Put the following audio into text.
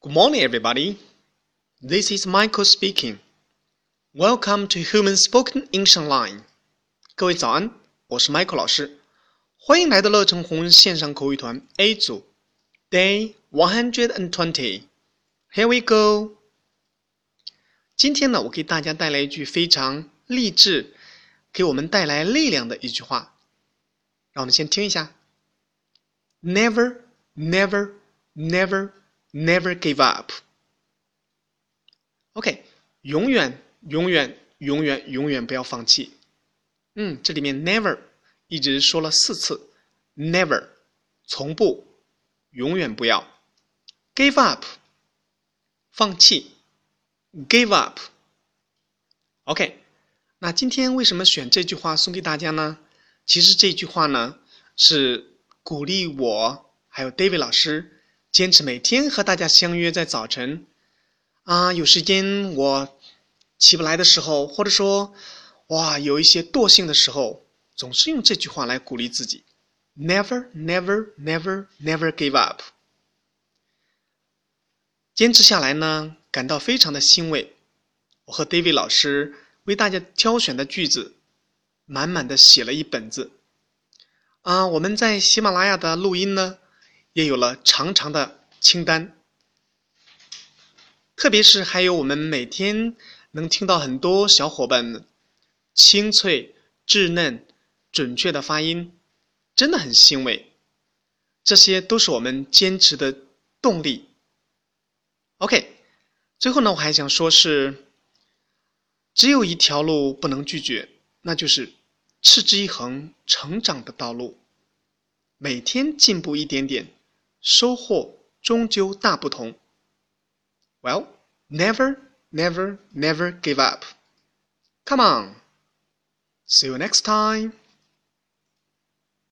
Good morning, everybody. This is Michael speaking. Welcome to Human Spoken English Online. 各位早安，我是 Michael 老师，欢迎来到乐成红线上口语团 A 组，Day one hundred and twenty. Here we go. 今天呢，我给大家带来一句非常励志，给我们带来力量的一句话。让我们先听一下：Never, never, never, Never give up. OK，永远、永远、永远、永远不要放弃。嗯，这里面 never 一直说了四次，never 从不，永远不要，give up 放弃。Give up. OK，那今天为什么选这句话送给大家呢？其实这句话呢是鼓励我还有 David 老师坚持每天和大家相约在早晨啊，有时间我起不来的时候，或者说哇有一些惰性的时候，总是用这句话来鼓励自己：Never, never, never, never give up。坚持下来呢，感到非常的欣慰。我和 David 老师为大家挑选的句子，满满的写了一本子。啊，我们在喜马拉雅的录音呢，也有了长长的清单。特别是还有我们每天能听到很多小伙伴清脆、稚嫩、准确的发音，真的很欣慰。这些都是我们坚持的动力。OK，最后呢，我还想说是，只有一条路不能拒绝，那就是持之以恒成长的道路。每天进步一点点，收获终究大不同。Well, never, never, never give up. Come on. See you next time.